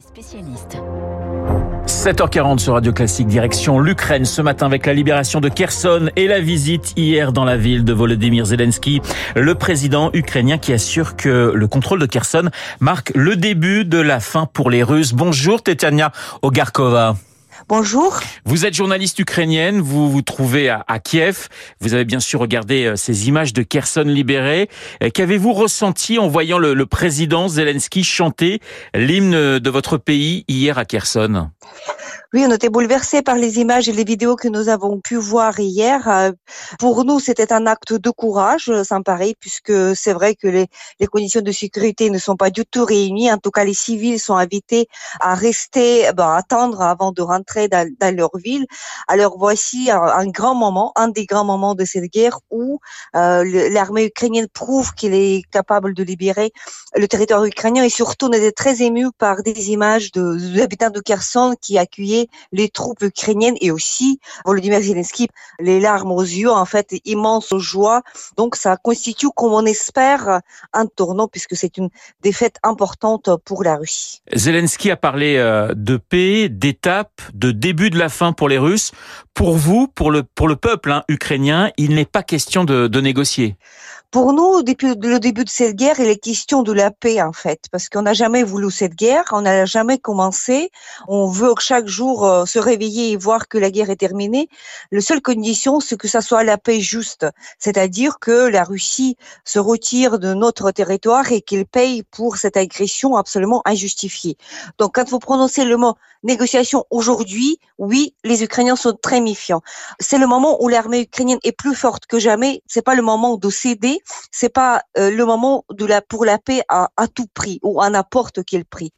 Les spécialistes. 7h40 sur Radio Classique, direction l'Ukraine ce matin avec la libération de Kherson et la visite hier dans la ville de Volodymyr Zelensky, le président ukrainien qui assure que le contrôle de Kherson marque le début de la fin pour les Russes. Bonjour Tetiania Ogarkova. Bonjour. Vous êtes journaliste ukrainienne, vous vous trouvez à, Kiev. Vous avez bien sûr regardé euh, ces images de Kherson libéré. Euh, qu'avez-vous ressenti en voyant le, le président Zelensky chanter l'hymne de votre pays hier à Kherson? Oui, on était bouleversés par les images et les vidéos que nous avons pu voir hier. Euh, pour nous, c'était un acte de courage, ça me paraît, puisque c'est vrai que les, les, conditions de sécurité ne sont pas du tout réunies. En tout cas, les civils sont invités à rester, ben, attendre avant de rentrer dans, dans, leur ville. Alors voici un, grand moment, un des grands moments de cette guerre où euh, l'armée ukrainienne prouve qu'il est capable de libérer le territoire ukrainien et surtout on était très ému par des images de, de de Kherson qui les troupes ukrainiennes et aussi Volodymyr Zelensky, les larmes aux yeux, en fait, immense joie. Donc, ça constitue, comme on espère, un tournant puisque c'est une défaite importante pour la Russie. Zelensky a parlé euh, de paix, d'étape, de début de la fin pour les Russes. Pour vous, pour le, pour le peuple hein, ukrainien, il n'est pas question de négocier. Pour nous, depuis le début de cette guerre, il est question de la paix en fait, parce qu'on n'a jamais voulu cette guerre, on n'a jamais commencé. On veut chaque jour euh, se réveiller et voir que la guerre est terminée. La seule condition, c'est que ça soit la paix juste, c'est-à-dire que la Russie se retire de notre territoire et qu'il paye pour cette agression absolument injustifiée. Donc, quand vous prononcez le mot négociation aujourd'hui, oui, les Ukrainiens sont très méfiants. C'est le moment où l'armée ukrainienne est plus forte que jamais. C'est pas le moment de céder c'est pas euh, le moment de la pour la paix à, tout prix ou à n'importe quel prix.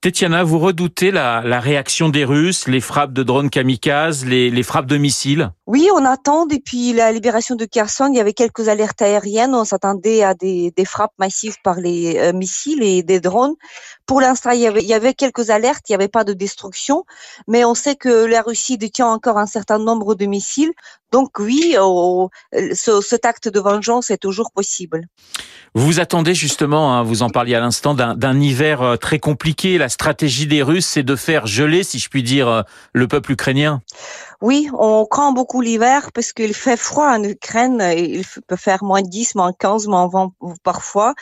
Tetiana, vous redoutez la, réaction des Russes, les frappes de drones kamikazes, les, frappes de missiles? Oui, on attend. Depuis la libération de Kherson, il y avait quelques alertes aériennes. On s'attendait à des, frappes massives par les euh, missiles et des drones. Pour l'instant, il, y, avait, quelques alertes, il n'y avait pas de destruction, mais on sait que la Russie détient encore un certain nombre de missiles. Donc oui, oh, ce, cet acte de vengeance est toujours possible. Vous vous attendez justement, hein, vous en parliez à l'instant, d'un hiver euh, très compliqué. La stratégie des Russes, c'est de faire geler, si je puis dire, euh, le peuple ukrainien. Oui, on craint beaucoup l'hiver parce qu'il fait froid en Ukraine. Il peut faire moins 10, moins 15, moins 20 parfois.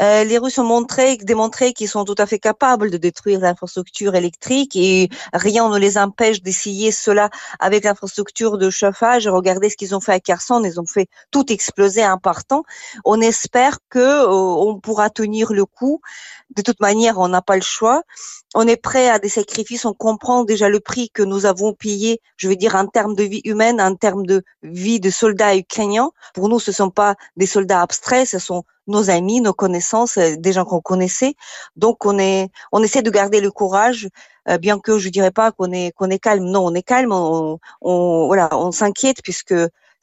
Euh, les Russes ont montré, démontré qu'ils sont tout à fait capables de détruire l'infrastructure électrique et rien ne les empêche d'essayer cela avec l'infrastructure de chauffage. Regardez ce qu'ils ont fait à Kherson. Ils ont fait tout exploser en partant. On espère que euh, on pourra tenir le coup. De toute manière, on n'a pas le choix on est prêt à des sacrifices, on comprend déjà le prix que nous avons payé, je veux dire en termes de vie humaine, en termes de vie de soldats ukrainiens. Pour nous, ce sont pas des soldats abstraits, ce sont nos amis, nos connaissances, euh, des gens qu'on connaissait. Donc on est, on essaie de garder le courage, euh, bien que je dirais pas qu'on est qu'on est calme. Non, on est calme. On, on voilà, on s'inquiète puisque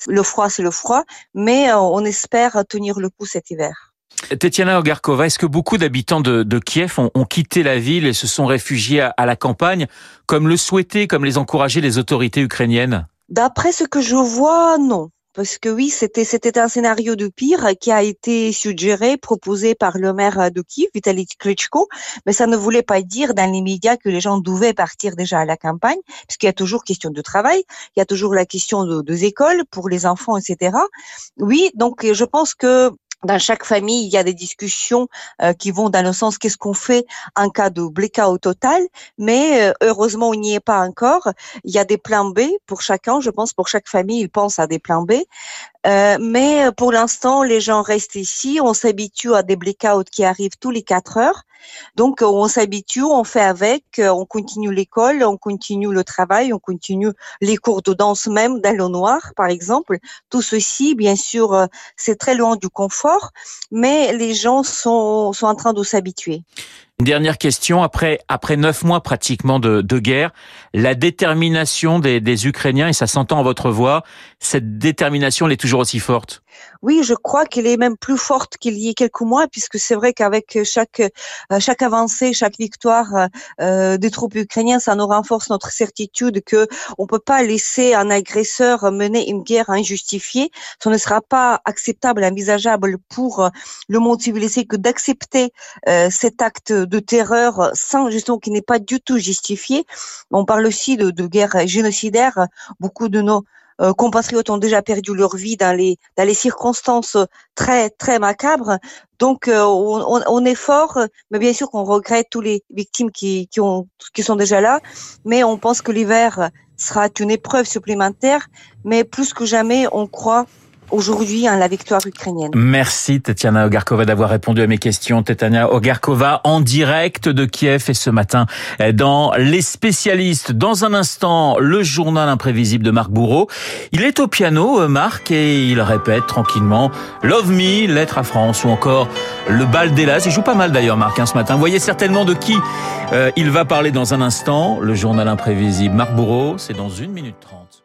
le froid c'est le froid, mais euh, on espère tenir le coup cet hiver. Tetiana Ogarkova, est-ce que beaucoup d'habitants de, Kiev ont, quitté la ville et se sont réfugiés à, à la campagne, comme le souhaitaient, comme les encourageaient les autorités ukrainiennes? D'après ce que je vois, non. Parce que oui, c'était c'était un scénario de pire qui a été suggéré, proposé par le maire de Kiev, Vitaly Klitschko, mais ça ne voulait pas dire dans les médias que les gens devaient partir déjà à la campagne, puisqu'il y a toujours question de travail, il y a toujours la question de, des écoles pour les enfants, etc. Oui, donc je pense que dans chaque famille, il y a des discussions euh, qui vont dans le sens qu'est-ce qu'on fait en cas de blackout total, mais euh, heureusement, on n'y est pas encore. Il y a des plans B pour chacun, je pense, pour chaque famille, ils pensent à des plans B. Euh, mais pour l'instant, les gens restent ici. On s'habitue à des blackouts qui arrivent tous les quatre heures. Donc, on s'habitue, on fait avec, on continue l'école, on continue le travail, on continue les cours de danse même dans le noir, par exemple. Tout ceci, bien sûr, c'est très loin du confort, mais les gens sont, sont en train de s'habituer. Une dernière question, après, après neuf mois pratiquement de, de guerre, la détermination des, des Ukrainiens, et ça s'entend à votre voix, cette détermination, elle est toujours aussi forte? Oui, je crois qu'elle est même plus forte qu'il y a quelques mois, puisque c'est vrai qu'avec chaque, euh, chaque avancée, chaque victoire euh, des troupes ukrainiennes, ça nous renforce notre certitude que on peut pas laisser un agresseur mener une guerre injustifiée. Ce ne sera pas acceptable, envisageable pour le monde civilisé que d'accepter euh, cet acte de terreur sans justement qui n'est pas du tout justifiée. On parle aussi de, de guerre génocidaire. Beaucoup de nos euh, compatriotes ont déjà perdu leur vie dans les dans les circonstances très très macabres. Donc euh, on, on, est fort, mais bien sûr qu'on regrette tous les victimes qui qui ont qui sont déjà là. Mais on pense que l'hiver sera une épreuve supplémentaire. Mais plus que jamais, on croit aujourd'hui hein, la victoire ukrainienne. Merci Tetiana Ogarkova d'avoir répondu à mes questions. Tetiana Ogarkova en direct de Kiev et ce matin dans Les spécialistes. Dans un instant, le journal imprévisible de Marc Bourreau. Il est au piano, euh, Marc, et il répète tranquillement Love Me, Lettre à France ou encore Le bal d'Hélas. Il joue pas mal d'ailleurs, Marc, hein, ce matin. Vous voyez certainement de qui euh, il va parler dans un instant. Le journal imprévisible Marc Bourreau, c'est dans une minute trente.